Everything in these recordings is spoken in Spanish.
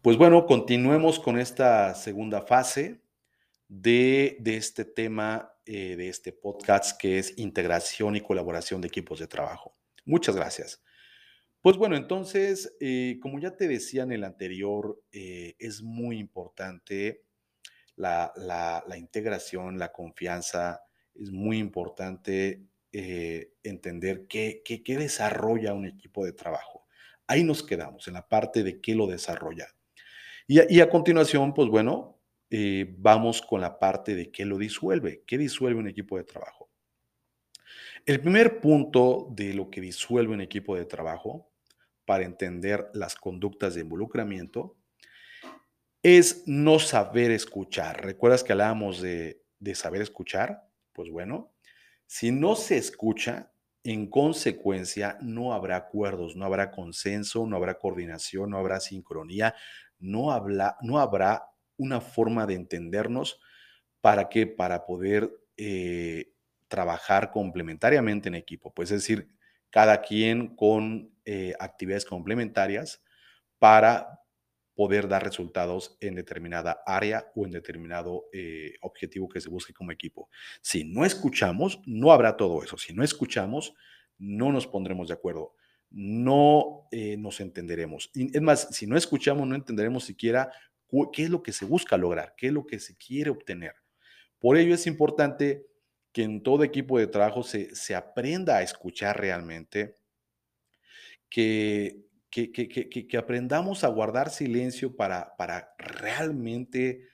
Pues bueno, continuemos con esta segunda fase de, este tema, eh, de este podcast, que es integración y colaboración de equipos de trabajo. Muchas gracias. Pues bueno, entonces, eh, como ya te decía en el anterior, eh, es muy importante la, integración, la confianza, es muy importante entender qué desarrolla un equipo de trabajo. Ahí nos quedamos, en la parte de qué lo desarrolla. Y a, continuación, pues bueno, eh, vamos con la parte de qué lo disuelve, qué disuelve un equipo de trabajo. El primer punto de lo que disuelve un equipo de trabajo para entender las conductas de involucramiento es no saber escuchar. ¿Recuerdas que hablábamos de, de saber escuchar? Pues bueno, si no se escucha, en consecuencia no habrá acuerdos, no habrá consenso, no habrá coordinación, no habrá sincronía, no, habla, no habrá una forma de entendernos para que para poder eh, trabajar complementariamente en equipo, pues es decir, cada quien con eh, actividades complementarias para poder dar resultados en determinada área o en determinado eh, objetivo que se busque como equipo. Si no escuchamos, no habrá todo eso. Si no escuchamos, no nos pondremos de acuerdo, no eh, nos entenderemos. Y es más, si no escuchamos, no entenderemos siquiera qué es lo que se busca lograr, qué es lo que se quiere obtener. Por ello es importante que en todo equipo de trabajo se, se aprenda a escuchar realmente, que, que, que, que, aprendamos a guardar silencio para, para realmente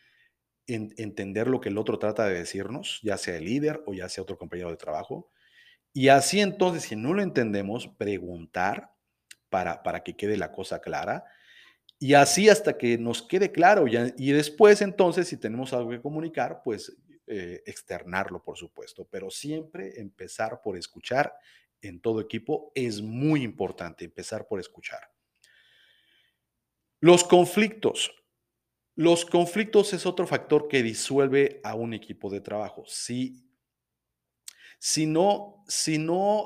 en- entender lo que el otro trata de decirnos, ya sea el líder o ya sea otro compañero de trabajo. Y así entonces, si no lo entendemos, preguntar para, para que quede la cosa clara. Y así hasta que nos quede claro. y después entonces, si tenemos algo que comunicar, pues eh, externarlo, por supuesto. Pero siempre empezar por escuchar en todo equipo es muy importante, empezar por escuchar. Los conflictos. Los conflictos es otro factor que disuelve a un equipo de trabajo. Si, si no, si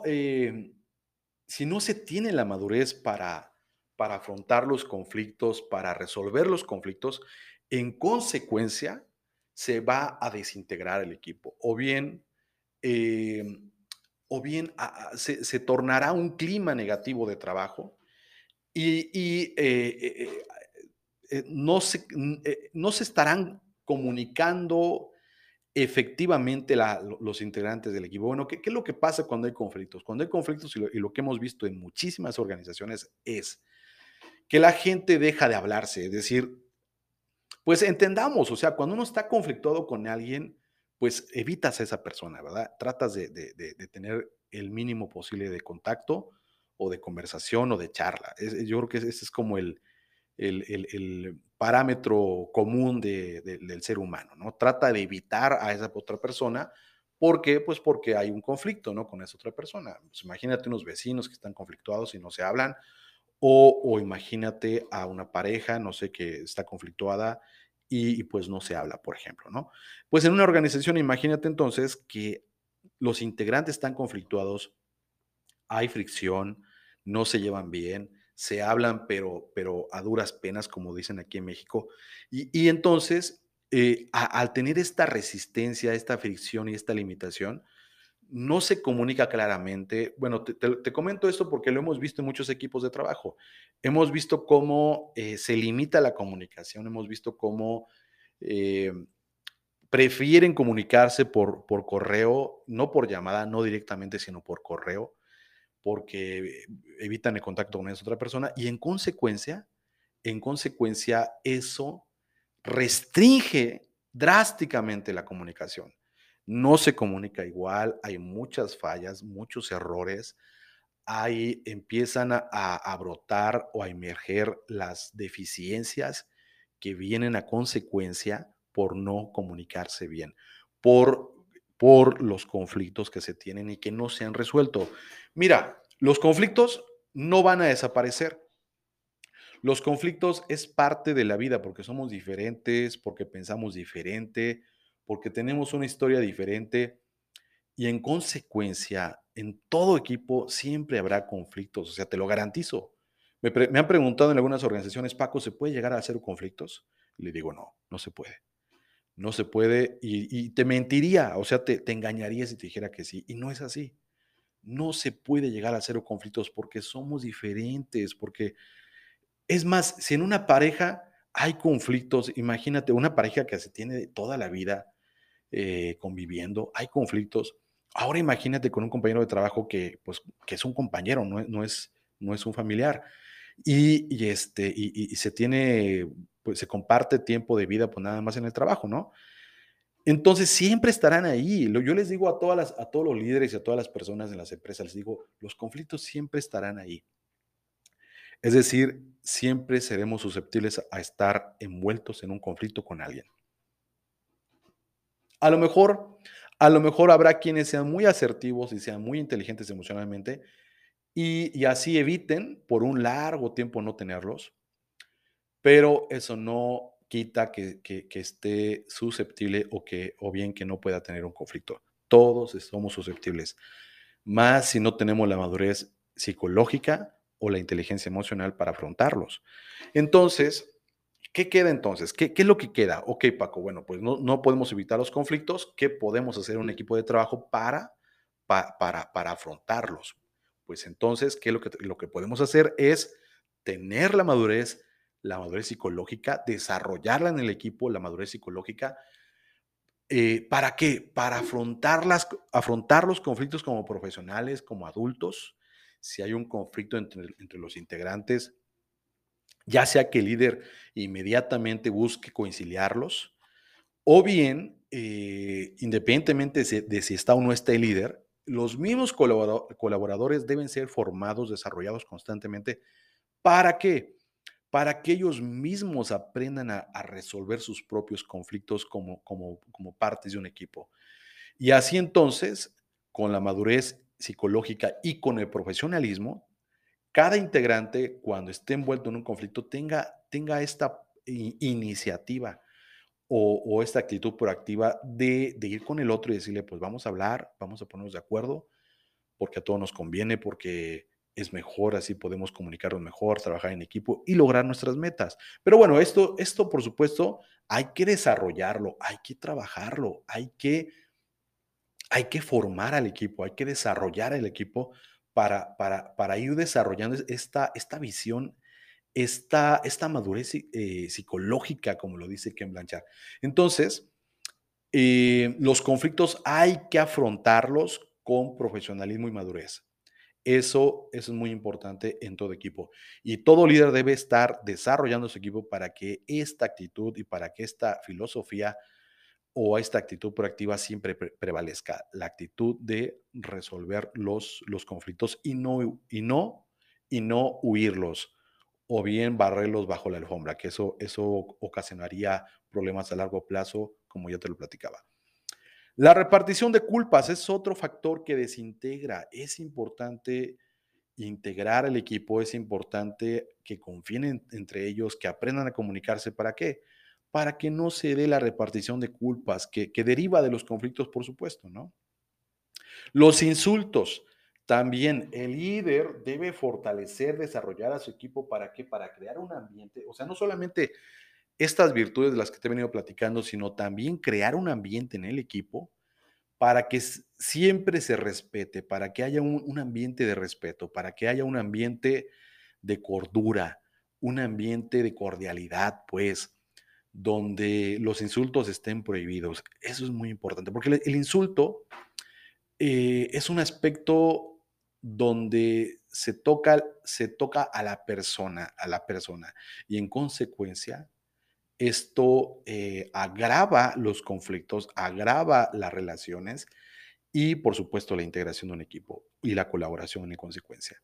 eh, se tiene la madurez para, para afrontar los conflictos, para resolver los conflictos, en consecuencia se va a desintegrar el equipo. O bien, eh, o bien se, tornará un clima negativo de trabajo y, eh, no, se, no se estarán comunicando efectivamente los integrantes del equipo. Bueno, ¿qué, es lo que pasa cuando hay conflictos? Cuando hay conflictos, y lo, que hemos visto en muchísimas organizaciones es que la gente deja de hablarse, es decir, pues entendamos, o sea, cuando uno está conflictuado con alguien, pues evitas a esa persona, ¿verdad? Tratas de, tener el mínimo posible de contacto o de conversación o de charla. Yo creo que ese es como el parámetro común de- de- del ser humano, ¿no? Trata de evitar a esa otra persona. ¿Por qué? Pues porque hay un conflicto, ¿no? Con esa otra persona. Pues imagínate unos vecinos que están conflictuados y no se hablan, o, imagínate a una pareja, no sé, que está conflictuada y pues no se habla, por ejemplo, ¿no? Pues en una organización, imagínate entonces que los integrantes están conflictuados, hay fricción, no se llevan bien, se hablan, pero, pero a duras penas, como dicen aquí en México. Y, y entonces, eh, al tener esta resistencia, esta fricción y esta limitación, no se comunica claramente. Bueno, te comento esto porque lo hemos visto en muchos equipos de trabajo. Hemos visto cómo eh, se limita la comunicación, hemos visto cómo eh, prefieren comunicarse por, por correo, no por llamada, no directamente, sino por correo porque evitan el contacto con esa otra persona y en consecuencia, en consecuencia, eso restringe drásticamente la comunicación. No se comunica igual, hay muchas fallas, muchos errores, ahí empiezan a, a- brotar o a emerger las deficiencias que vienen a consecuencia por no comunicarse bien, por, por los conflictos que se tienen y que no se han resuelto. Mira, los conflictos no van a desaparecer. Los conflictos es parte de la vida porque somos diferentes, porque pensamos diferente, porque tenemos una historia diferente y en consecuencia, en todo equipo siempre habrá conflictos, o sea, te lo garantizo. Me, han preguntado en algunas organizaciones, Paco, ¿se puede llegar a hacer conflictos? le digo, no, no se puede. No se puede y, te mentiría, o sea, te, te, engañaría si te dijera que sí. Y no es así. No se puede llegar a cero conflictos porque somos diferentes, porque es más, si en una pareja hay conflictos, imagínate, una pareja que se tiene toda la vida eh, conviviendo, hay conflictos. Ahora imagínate con un compañero de trabajo que, pues, que es un compañero, no, no, es, no es un familiar. Y, este, y, se tiene, pues se comparte tiempo de vida, pues nada más en el trabajo, ¿no? Entonces siempre estarán ahí. Yo les digo a, todas a todos los líderes y a todas las personas en las empresas, les digo, los conflictos siempre estarán ahí. Es decir, siempre seremos susceptibles a estar envueltos en un conflicto con alguien. A lo mejor, a lo mejor habrá quienes sean muy asertivos y sean muy inteligentes emocionalmente y, así eviten por un largo tiempo no tenerlos, pero eso no quita que, esté susceptible o, que, o bien que no pueda tener un conflicto. Todos somos susceptibles, más si no tenemos la madurez psicológica o la inteligencia emocional para afrontarlos. Entonces, ¿qué queda entonces? ¿Qué, es lo que queda? Ok, Paco, bueno, pues no, no podemos evitar los conflictos. ¿Qué podemos hacer un equipo de trabajo para, para, para afrontarlos? Pues entonces, ¿qué es lo que, lo que podemos hacer? Es tener la madurez, la madurez psicológica, desarrollarla en el equipo, la madurez psicológica. Eh, ¿Para qué? Para afrontar, afrontar los conflictos como profesionales, como adultos, si hay un conflicto entre, entre los integrantes, ya sea que el líder inmediatamente busque conciliarlos, o bien, eh, independientemente de, si está o no está el líder, los mismos colaboradores deben ser formados, desarrollados constantemente. ¿Para qué? Para que ellos mismos aprendan a, resolver sus propios conflictos como, como, como partes de un equipo. Y así entonces, con la madurez psicológica y con el profesionalismo, cada integrante cuando esté envuelto en un conflicto tenga, tenga esta iniciativa o, esta actitud proactiva de, de, ir con el otro y decirle, pues vamos a hablar, vamos a ponernos de acuerdo, porque a todos nos conviene, porque es mejor, así podemos comunicarnos mejor, trabajar en equipo y lograr nuestras metas. Pero bueno, esto, esto por supuesto hay que desarrollarlo, hay que trabajarlo, hay que hay que formar al equipo, hay que desarrollar el equipo para, para, para ir desarrollando esta, esta visión, esta, esta madurez eh, psicológica, como lo dice Ken Blanchard. Entonces, eh, los conflictos hay que afrontarlos con profesionalismo y madurez. Eso, es muy importante en todo equipo. Y todo líder debe estar desarrollando su equipo para que esta actitud y para que esta filosofía o esta actitud proactiva siempre prevalezca, la actitud de resolver los, los conflictos y no, y, no, y no huirlos o bien barrerlos bajo la alfombra, que eso, eso ocasionaría problemas a largo plazo, como ya te lo platicaba. La repartición de culpas es otro factor que desintegra. Es importante integrar el equipo, es importante que confíen entre ellos, que aprendan a comunicarse. ¿Para qué? para que no se dé la repartición de culpas que, deriva de los conflictos, por supuesto, ¿no? Los insultos. También el líder debe fortalecer, desarrollar a su equipo para qué? Para crear un ambiente, o sea, no solamente estas virtudes de las que te he venido platicando, sino también crear un ambiente en el equipo para que siempre se respete, para que haya un, ambiente de respeto, para que haya un ambiente de cordura, un ambiente de cordialidad, pues, donde los insultos estén prohibidos. Eso es muy importante, porque el, insulto eh, es un aspecto donde se toca, se toca a la persona, a la persona, y en consecuencia, esto eh, agrava los conflictos, agrava las relaciones y, por supuesto, la integración de un equipo y la colaboración en consecuencia.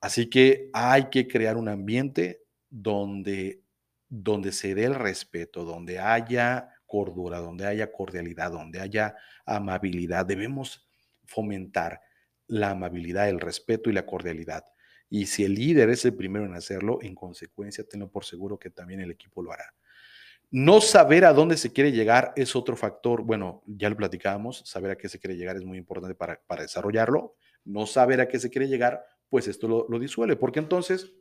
Así que hay que crear un ambiente donde donde se dé el respeto, donde haya cordura, donde haya cordialidad, donde haya amabilidad. Debemos fomentar la amabilidad, el respeto y la cordialidad. Y si el líder es el primero en hacerlo, en consecuencia, tenlo por seguro que también el equipo lo hará. No saber a dónde se quiere llegar es otro factor. Bueno, ya lo platicábamos, saber a qué se quiere llegar es muy importante para, desarrollarlo. No saber a qué se quiere llegar, pues esto lo, lo disuelve, porque entonces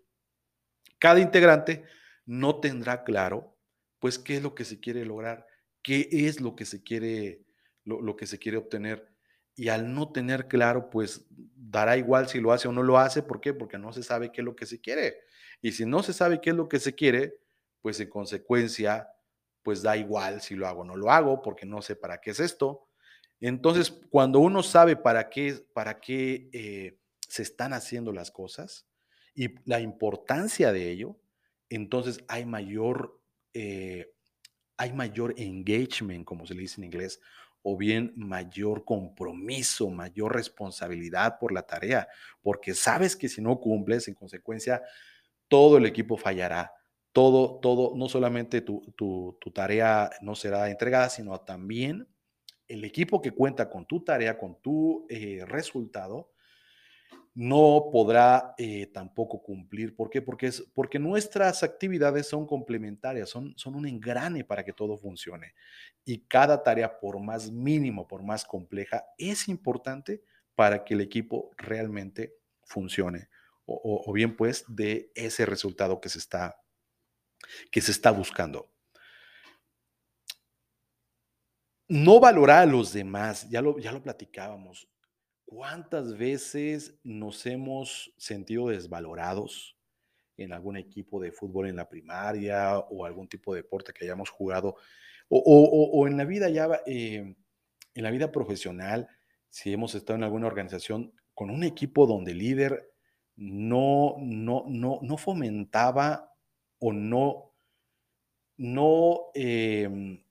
cada integrante no tendrá claro, pues, qué es lo que se quiere lograr, qué es lo que se quiere, lo, lo que se quiere obtener. Y al no tener claro, pues dará igual si lo hace o no lo hace. ¿Por qué? Porque no se sabe qué es lo que se quiere. Y si no se sabe qué es lo que se quiere, pues en consecuencia, pues da igual si lo hago o no lo hago, porque no sé para qué es esto. Entonces, cuando uno sabe para qué, para qué eh, se están haciendo las cosas y la importancia de ello, entonces hay mayor, eh, hay mayor engagement, como se le dice en inglés, o bien mayor compromiso, mayor responsabilidad por la tarea, porque sabes que si no cumples, en consecuencia, todo el equipo fallará, todo, todo, no solamente tu, tu, tarea no será entregada, sino también el equipo que cuenta con tu tarea, con tu eh, resultado, no podrá eh, tampoco cumplir. ¿Por qué? Porque, es, porque nuestras actividades son complementarias, son, son un engrane para que todo funcione. Y cada tarea, por más mínimo, por más compleja, es importante para que el equipo realmente funcione. O, bien pues de ese resultado que se está, que se está buscando. No valorar a los demás, ya lo, ya lo platicábamos. ¿Cuántas veces nos hemos sentido desvalorados en algún equipo de fútbol en la primaria o algún tipo de deporte que hayamos jugado? O, en la vida ya, eh, en la vida profesional, si hemos estado en alguna organización con un equipo donde el líder no, no, no, no fomentaba o no, no, em,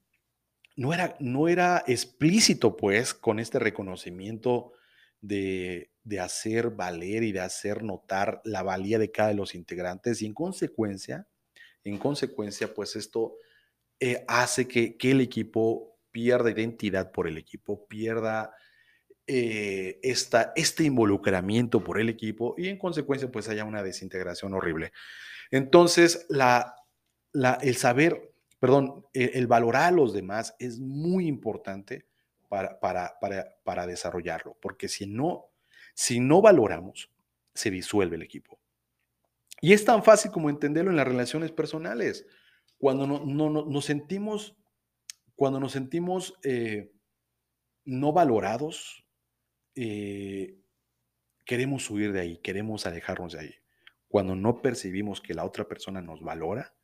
no, era, no era explícito, pues, con este reconocimiento de, hacer valer y de hacer notar la valía de cada de los integrantes y en consecuencia, en consecuencia, pues esto eh, hace que, el equipo pierda identidad por el equipo, pierda eh, este involucramiento por el equipo y en consecuencia pues haya una desintegración horrible. Entonces, el saber, perdón, el, el, valorar a los demás es muy importante para, desarrollarlo, porque si no, si no valoramos, se disuelve el equipo. Y es tan fácil como entenderlo en las relaciones personales. Cuando no, no, nos sentimos, cuando nos sentimos eh, no valorados, eh, queremos huir de ahí, queremos alejarnos de ahí. Cuando no percibimos que la otra persona nos valora,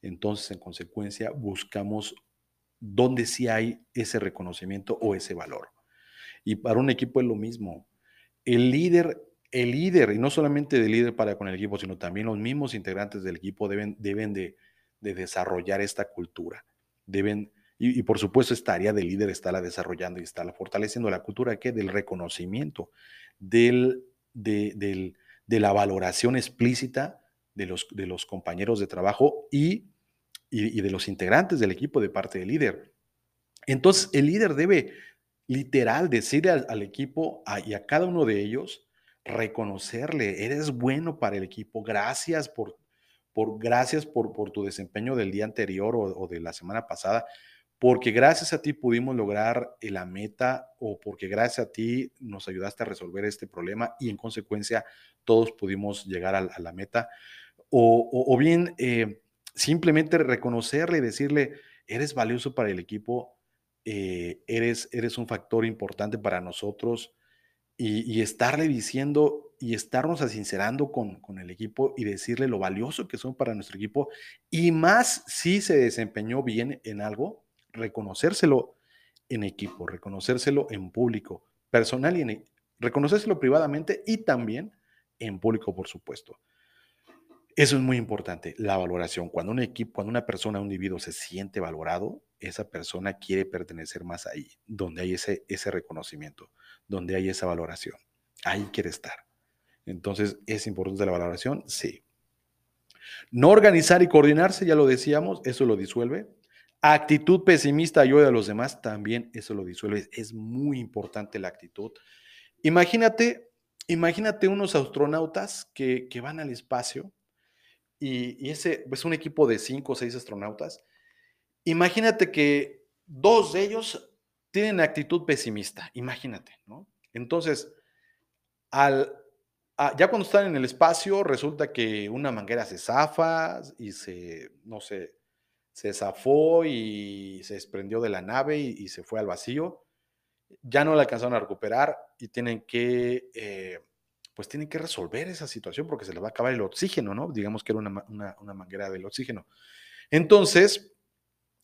entonces en consecuencia buscamos donde sí hay ese reconocimiento o ese valor. Y para un equipo es lo mismo. El líder, el líder, y no solamente el líder para con el equipo, sino también los mismos integrantes del equipo deben, deben de, desarrollar esta cultura. Deben, y, por supuesto esta área del líder está la desarrollando y está la fortaleciendo la cultura que del reconocimiento, del, de, de la valoración explícita de los, de los compañeros de trabajo y y, de los integrantes del equipo de parte del líder. Entonces, el líder debe literal decirle al, equipo y a cada uno de ellos, reconocerle, eres bueno para el equipo, gracias por, por, gracias por, por tu desempeño del día anterior o, de la semana pasada, porque gracias a ti pudimos lograr la meta o porque gracias a ti nos ayudaste a resolver este problema y en consecuencia todos pudimos llegar a, la meta. O, bien, eh, simplemente reconocerle y decirle, eres valioso para el equipo, eh, eres, eres un factor importante para nosotros y, estarle diciendo y estarnos asincerando con, con el equipo y decirle lo valioso que son para nuestro equipo y más si se desempeñó bien en algo, reconocérselo en equipo, reconocérselo en público, personal y en, reconocérselo privadamente y también en público, por supuesto. Eso es muy importante, la valoración. Cuando un equipo, cuando una persona, un individuo se siente valorado, esa persona quiere pertenecer más ahí, donde hay ese, ese reconocimiento, donde hay esa valoración. Ahí quiere estar. Entonces, ¿es importante la valoración? Sí. No organizar y coordinarse, ya lo decíamos, eso lo disuelve. Actitud pesimista ayuda a los demás, también eso lo disuelve. Es muy importante la actitud. Imagínate, imagínate unos astronautas que, que van al espacio y, ese es un equipo de cinco o seis astronautas. Imagínate que dos de ellos tienen actitud pesimista, imagínate, ¿no? Entonces, al, ya cuando están en el espacio, resulta que una manguera se zafa y se, no sé, se zafó y se desprendió de la nave y, se fue al vacío. Ya no la alcanzaron a recuperar y tienen que, eh, pues tienen que resolver esa situación porque se les va a acabar el oxígeno, ¿no? Digamos que era una, una, una manguera del oxígeno. Entonces,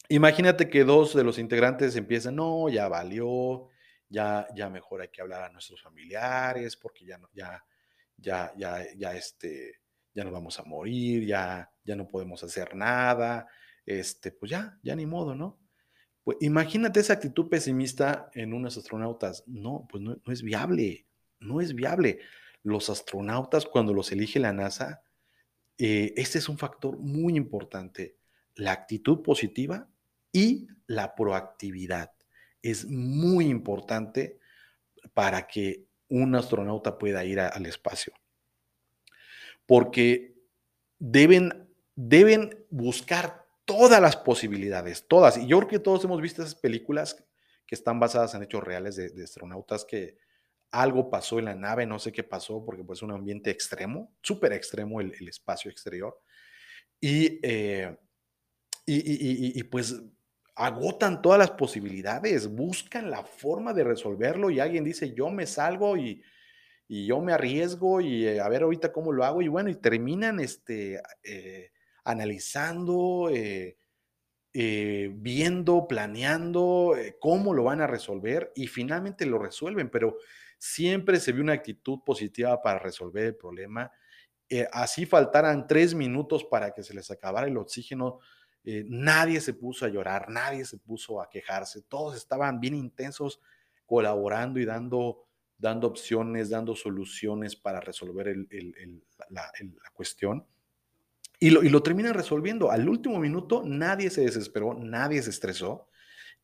imagínate que dos de los integrantes empiezan, no, ya valió, ya, ya mejor hay que hablar a nuestros familiares porque ya no, ya, ya, ya, ya, este, ya nos vamos a morir, ya, ya no podemos hacer nada, este, pues ya, ya ni modo, ¿no? Pues imagínate esa actitud pesimista en unos astronautas. No, pues no, no es viable, no es viable. Los astronautas, cuando los elige la NASA, este es un factor muy importante, la actitud positiva y la proactividad. Es muy importante para que un astronauta pueda ir al espacio. Porque deben, deben buscar todas las posibilidades, todas. Y yo creo que todos hemos visto esas películas que están basadas en hechos reales de, de astronautas que algo pasó en la nave, no sé qué pasó, porque pues es un ambiente extremo, súper extremo el, el, espacio exterior. Y, eh, y, y, y, pues agotan todas las posibilidades, buscan la forma de resolverlo y alguien dice, yo me salgo y, yo me arriesgo y eh, a ver ahorita cómo lo hago y bueno, y terminan este, eh, analizando, eh, eh, viendo, planeando eh, cómo lo van a resolver y finalmente lo resuelven, pero siempre se ve una actitud positiva para resolver el problema. así faltaran tres minutos para que se les acabara el oxígeno nadie se puso a llorar, nadie se puso a quejarse, todos estaban bien intensos colaborando y dando, dando opciones, dando soluciones para resolver la, cuestión. Y lo, y terminan resolviendo. Al último minuto nadie se desesperó, nadie se estresó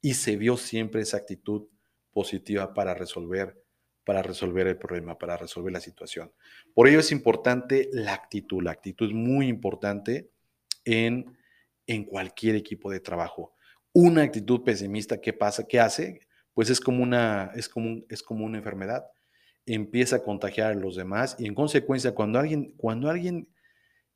y se vio siempre esa actitud positiva para resolver, para resolver el problema, para resolver la situación. Por ello es importante la actitud. La actitud es muy importante en en cualquier equipo de trabajo. Una actitud pesimista, ¿qué pasa? ¿Qué hace? Pues es como una, es como, es como una enfermedad. Empieza a contagiar a los demás y en consecuencia, cuando alguien, cuando alguien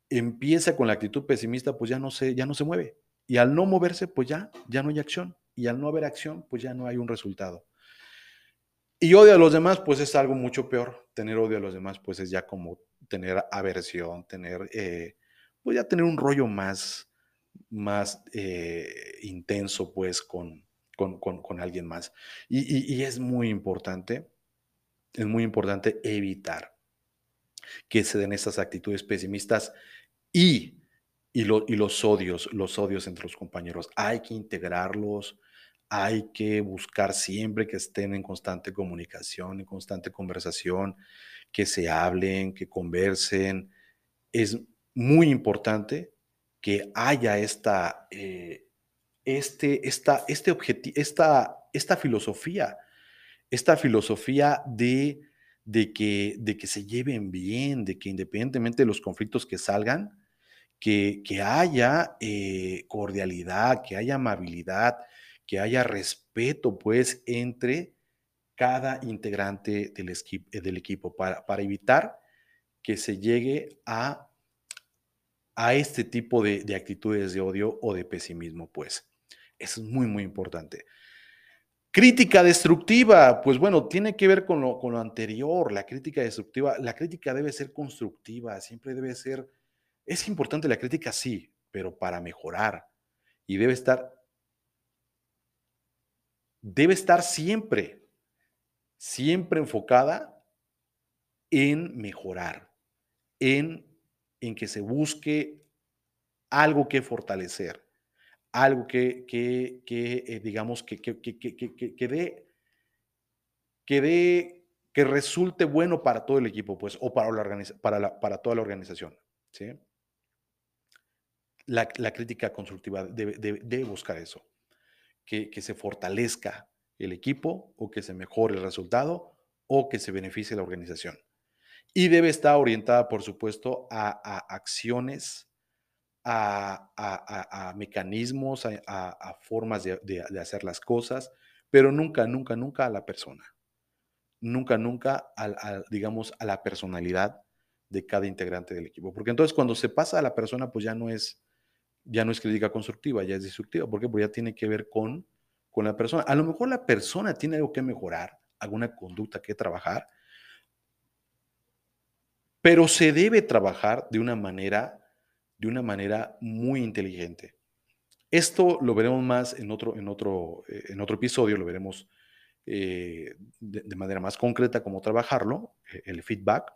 empieza con la actitud pesimista, pues ya no se, ya no se mueve. Y al no moverse, pues ya, ya no hay acción. Y al no haber acción, pues ya no hay un resultado. Y odio a los demás, pues es algo mucho peor. Tener odio a los demás, pues es ya como tener aversión, tener, eh, pues ya tener un rollo más, más eh, intenso pues con, con, con, con, alguien más. Y, y, y, es muy importante, es muy importante evitar que se den estas actitudes pesimistas y, y, y los odios, los odios entre los compañeros. Hay que integrarlos, hay que buscar siempre que estén en constante comunicación, en constante conversación, que se hablen, que conversen. Es muy importante que haya esta, eh, este, esta, este esta, esta filosofía, esta filosofía de, de, que, de que se lleven bien, de que independientemente de los conflictos que salgan, que, que haya eh, cordialidad, que haya amabilidad, que haya respeto, pues, entre cada integrante del, del equipo para, para evitar que se llegue a a este tipo de, de, actitudes de odio o de pesimismo, pues. Eso es muy, muy importante. Crítica destructiva, pues bueno, tiene que ver con lo, con lo anterior, la crítica destructiva. La crítica debe ser constructiva, siempre debe ser... Es importante la crítica, sí, pero para mejorar. Y debe estar... Debe estar siempre, siempre enfocada en mejorar, en en que se busque algo que fortalecer, algo que, que, eh, digamos, que, que, que, dé, que dé, que resulte bueno para todo el equipo, pues, o para, la para, para toda la organización, ¿sí? La, la crítica constructiva debe, debe, buscar eso, que, que se fortalezca el equipo o que se mejore el resultado o que se beneficie la organización y debe estar orientada, por supuesto, a acciones, a, a, a mecanismos, a, formas de, de, de, hacer las cosas, pero nunca, nunca, nunca a la persona. Nunca, nunca, al, digamos, a la personalidad de cada integrante del equipo. Porque entonces cuando se pasa a la persona, pues ya no es, ya no es crítica constructiva, ya es destructiva. ¿Por qué? Porque ya tiene que ver con, con la persona. A lo mejor la persona tiene algo que mejorar, alguna conducta que trabajar, pero se debe trabajar de una manera, de una manera muy inteligente. Esto lo veremos más en otro, en otro, eh, en otro episodio, lo veremos eh, de, manera más concreta cómo trabajarlo, eh, el feedback,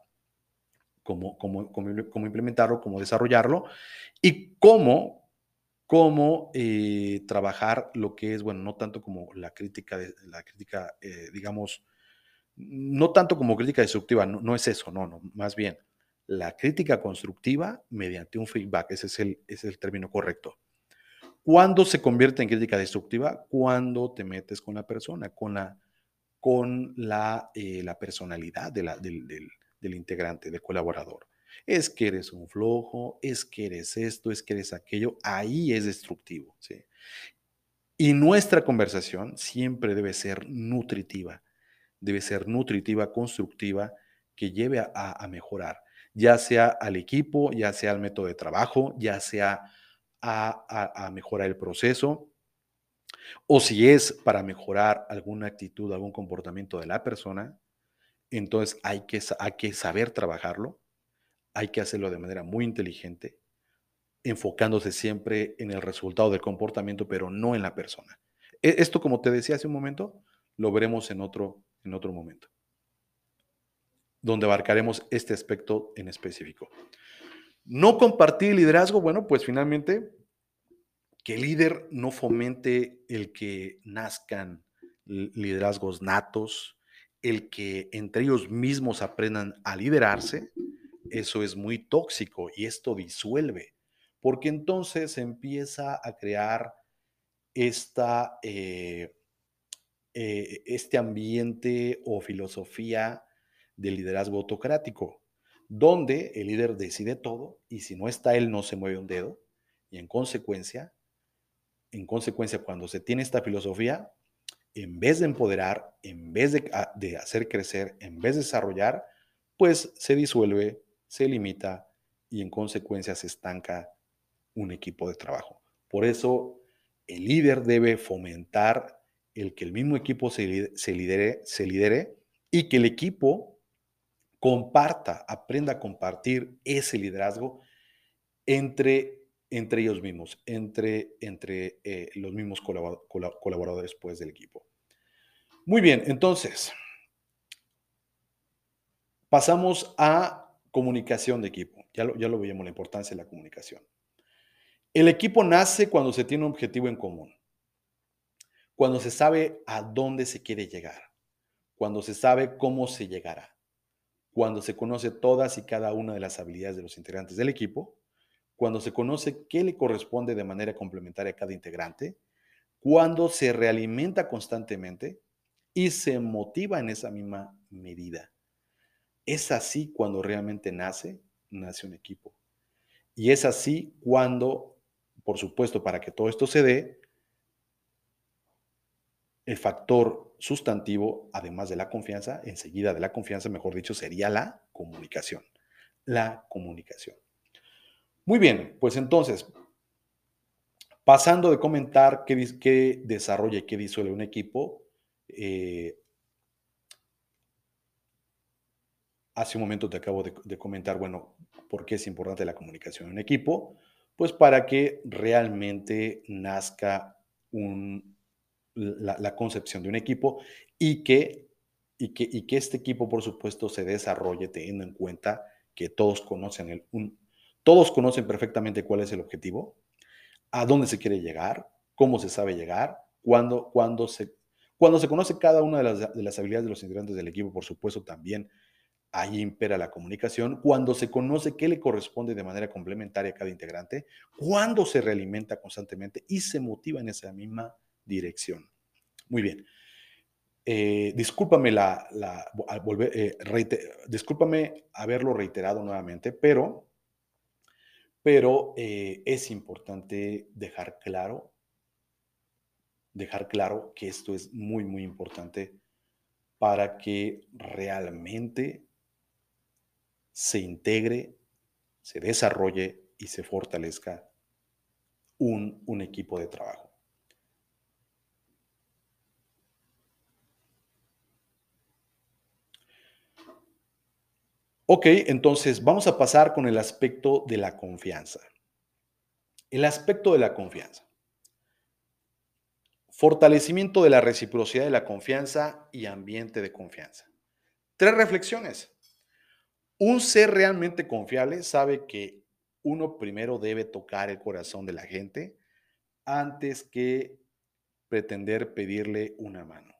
cómo, cómo, cómo, implementarlo, cómo desarrollarlo y cómo, cómo trabajar lo que es, bueno, no tanto como la crítica, la crítica digamos, no tanto como crítica destructiva, no, es eso, no, no, más bien la crítica constructiva mediante un feedback, ese es el, es el término correcto. ¿Cuándo se convierte en crítica destructiva? Cuando te metes con la persona, con la, con la, eh, personalidad del, integrante, del colaborador. Es que eres un flojo, es que eres esto, es que eres aquello. Ahí es destructivo. Y nuestra conversación siempre debe ser nutritiva, debe ser nutritiva, constructiva, que lleve a mejorar, ya sea al equipo, ya sea al método de trabajo, ya sea a, mejorar el proceso, o si es para mejorar alguna actitud, algún comportamiento de la persona, entonces hay que, hay que saber trabajarlo, hay que hacerlo de manera muy inteligente, enfocándose siempre en el resultado del comportamiento, pero no en la persona. E, esto, como te decía hace un momento, lo veremos en otro, en otro momento, donde abarcaremos este aspecto en específico. No compartir liderazgo, bueno, pues finalmente que el líder no fomente el que nazcan liderazgos natos, el que entre ellos mismos aprendan a liderarse, eso es muy tóxico y esto disuelve, porque entonces empieza a crear esta, eh, eh, este ambiente o filosofía de liderazgo autocrático donde el líder decide todo y si no está él no se mueve un dedo y en consecuencia, en consecuencia cuando se tiene esta filosofía, en vez de empoderar, en vez de, ah, de hacer crecer, en vez de desarrollar, pues se disuelve, se limita y en consecuencia se estanca un equipo de trabajo. Por eso el líder debe fomentar el que el mismo equipo se, se, lidere, se lidere y que el equipo comparta, aprenda a compartir ese liderazgo entre, entre ellos mismos, entre, entre eh, los mismos colaboradores pues, del equipo. Muy bien, entonces, pasamos a comunicación de equipo. Ya lo, ya lo veíamos, la importancia de la comunicación. El equipo nace cuando se tiene un objetivo en común, cuando se sabe a dónde se quiere llegar, cuando se sabe cómo se llegará cuando se conoce todas y cada una de las habilidades de los integrantes del equipo, cuando se conoce qué le corresponde de manera complementaria a cada integrante, cuando se realimenta constantemente y se motiva en esa misma medida. Es así cuando realmente nace, nace un equipo. Y es así cuando, por supuesto, para que todo esto se dé, el factor sustantivo, además de la confianza, enseguida de la confianza, mejor dicho, sería la comunicación. La comunicación. Muy bien, pues entonces, pasando de comentar qué, desarrolla y qué disuelve un equipo, eh, hace un momento te acabo de, de, comentar, bueno, por qué es importante la comunicación en un equipo, pues para que realmente nazca un la, concepción de un equipo y que, y, que, y que este equipo, por supuesto, se desarrolle teniendo en cuenta que todos conocen, el, todos conocen perfectamente cuál es el objetivo, a dónde se quiere llegar, cómo se sabe llegar, cuándo, cuándo se, cuando se conoce cada una de las, de las habilidades de los integrantes del equipo, por supuesto, también ahí impera la comunicación, cuando se conoce qué le corresponde de manera complementaria a cada integrante, cuando se realimenta constantemente y se motiva en esa misma dirección. Muy bien. Eh, discúlpame la, volver, eh, discúlpame haberlo reiterado nuevamente, pero, pero eh, es importante dejar claro, dejar claro que esto es muy, muy importante para que realmente se integre, se desarrolle y se fortalezca un, un equipo de trabajo. Ok, entonces vamos a pasar con el aspecto de la confianza. El aspecto de la confianza. Fortalecimiento de la reciprocidad de la confianza y ambiente de confianza. Tres reflexiones. Un ser realmente confiable sabe que uno primero debe tocar el corazón de la gente antes que pretender pedirle una mano.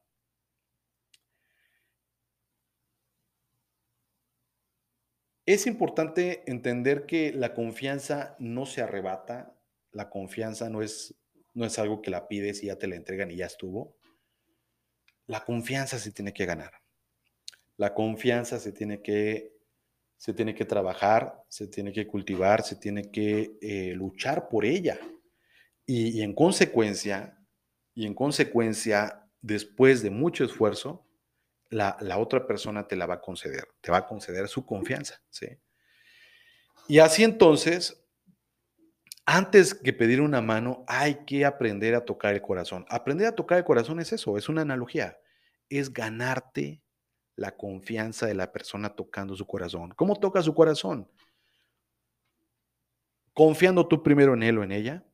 Es importante entender que la confianza no se arrebata, la confianza no es, no es algo que la pides y ya te la entregan y ya estuvo. La confianza se tiene que ganar. La confianza se tiene que, se tiene que trabajar, se tiene que cultivar, se tiene que eh, luchar por ella. Y, en consecuencia, y en consecuencia, después de mucho esfuerzo, la, la, otra persona te la va a conceder, te va a conceder su confianza, ¿sí? Y así entonces, antes que pedir una mano, hay que aprender a tocar el corazón. Aprender a tocar el corazón es eso, es una analogía, es ganarte la confianza de la persona tocando su corazón. ¿Cómo toca su corazón? Confiando tú primero en él o en ella,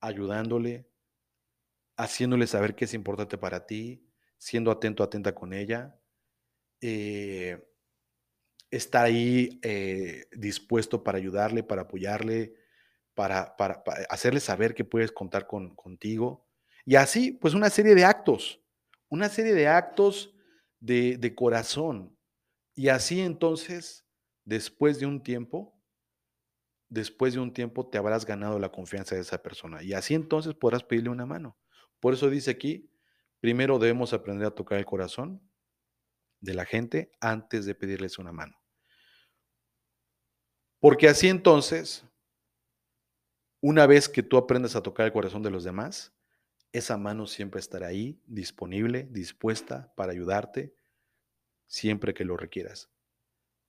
ayudándole, haciéndole saber que es importante para ti, siendo atento, atenta con ella, eh, estar ahí eh, dispuesto para ayudarle, para apoyarle, para, para, hacerle saber que puedes contar con, contigo. Y así, pues una serie de actos, una serie de actos de, de corazón. Y así entonces, después de un tiempo, después de un tiempo te habrás ganado la confianza de esa persona. Y así entonces podrás pedirle una mano. Por eso dice aquí, primero debemos aprender a tocar el corazón de la gente antes de pedirles una mano. Porque así entonces una vez que tú aprendas a tocar el corazón de los demás, esa mano siempre estará ahí, disponible, dispuesta para ayudarte, siempre que lo requieras.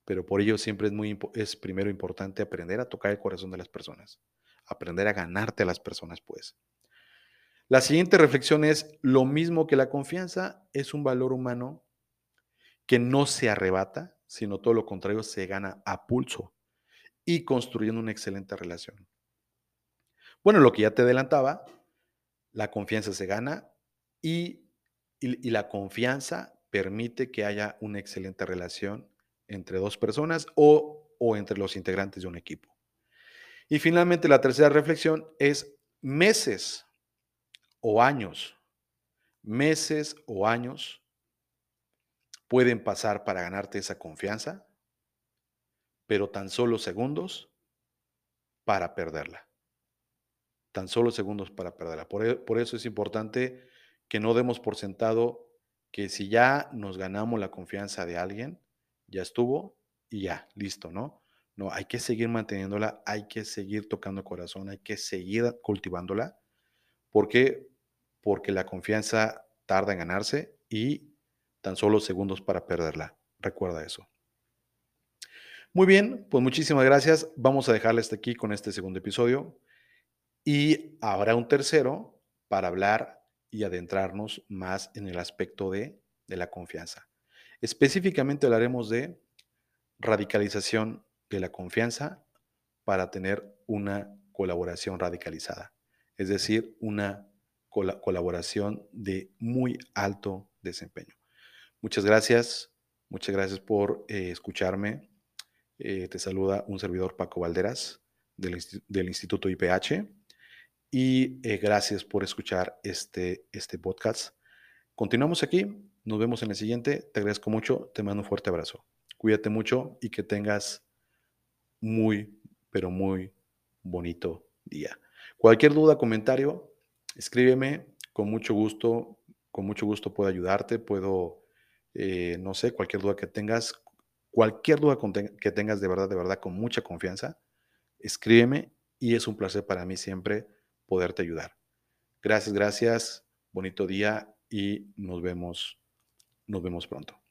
Pero por ello siempre es, muy, es primero importante aprender a tocar el corazón de las personas, aprender a ganarte a las personas, pues. La siguiente reflexión es, lo mismo que la confianza, es un valor humano que no se arrebata, sino todo lo contrario, se gana a pulso y construyendo una excelente relación. Bueno, lo que ya te adelantaba, la confianza se gana y, la confianza permite que haya una excelente relación entre dos personas o, o entre los integrantes de un equipo. Y finalmente, la tercera reflexión es meses o años, meses o años pueden pasar para ganarte esa confianza, pero tan solo segundos para perderla tan solo segundos para perderla. E, por, eso es importante que no demos por sentado que si ya nos ganamos la confianza de alguien, ya estuvo y ya, listo, ¿no? No, hay que seguir manteniéndola, hay que seguir tocando corazón, hay que seguir cultivándola. ¿Por qué? Porque la confianza tarda en ganarse y tan solo segundos para perderla. Recuerda eso. Muy bien, pues muchísimas gracias. Vamos a dejarle hasta aquí con este segundo episodio. Y habrá un tercero para hablar y adentrarnos más en el aspecto de, la confianza. Específicamente hablaremos de radicalización de la confianza para tener una colaboración radicalizada, es decir, una colaboración de muy alto desempeño. Muchas gracias, muchas gracias por eh, escucharme. Eh, te saluda un servidor Paco Valderas del, del Instituto IPH y eh, gracias por escuchar este, este podcast. Continuamos aquí, nos vemos en el siguiente, te agradezco mucho, te mando un fuerte abrazo. Cuídate mucho y que tengas muy, pero muy bonito día. Cualquier duda, comentario, escríbeme, con mucho gusto, con mucho gusto puedo ayudarte, puedo, eh, no sé, cualquier duda que tengas, cualquier duda que tengas de verdad, de verdad, con mucha confianza, escríbeme y es un placer para mí siempre poderte ayudar. Gracias, gracias. Bonito día y nos vemos, nos vemos pronto.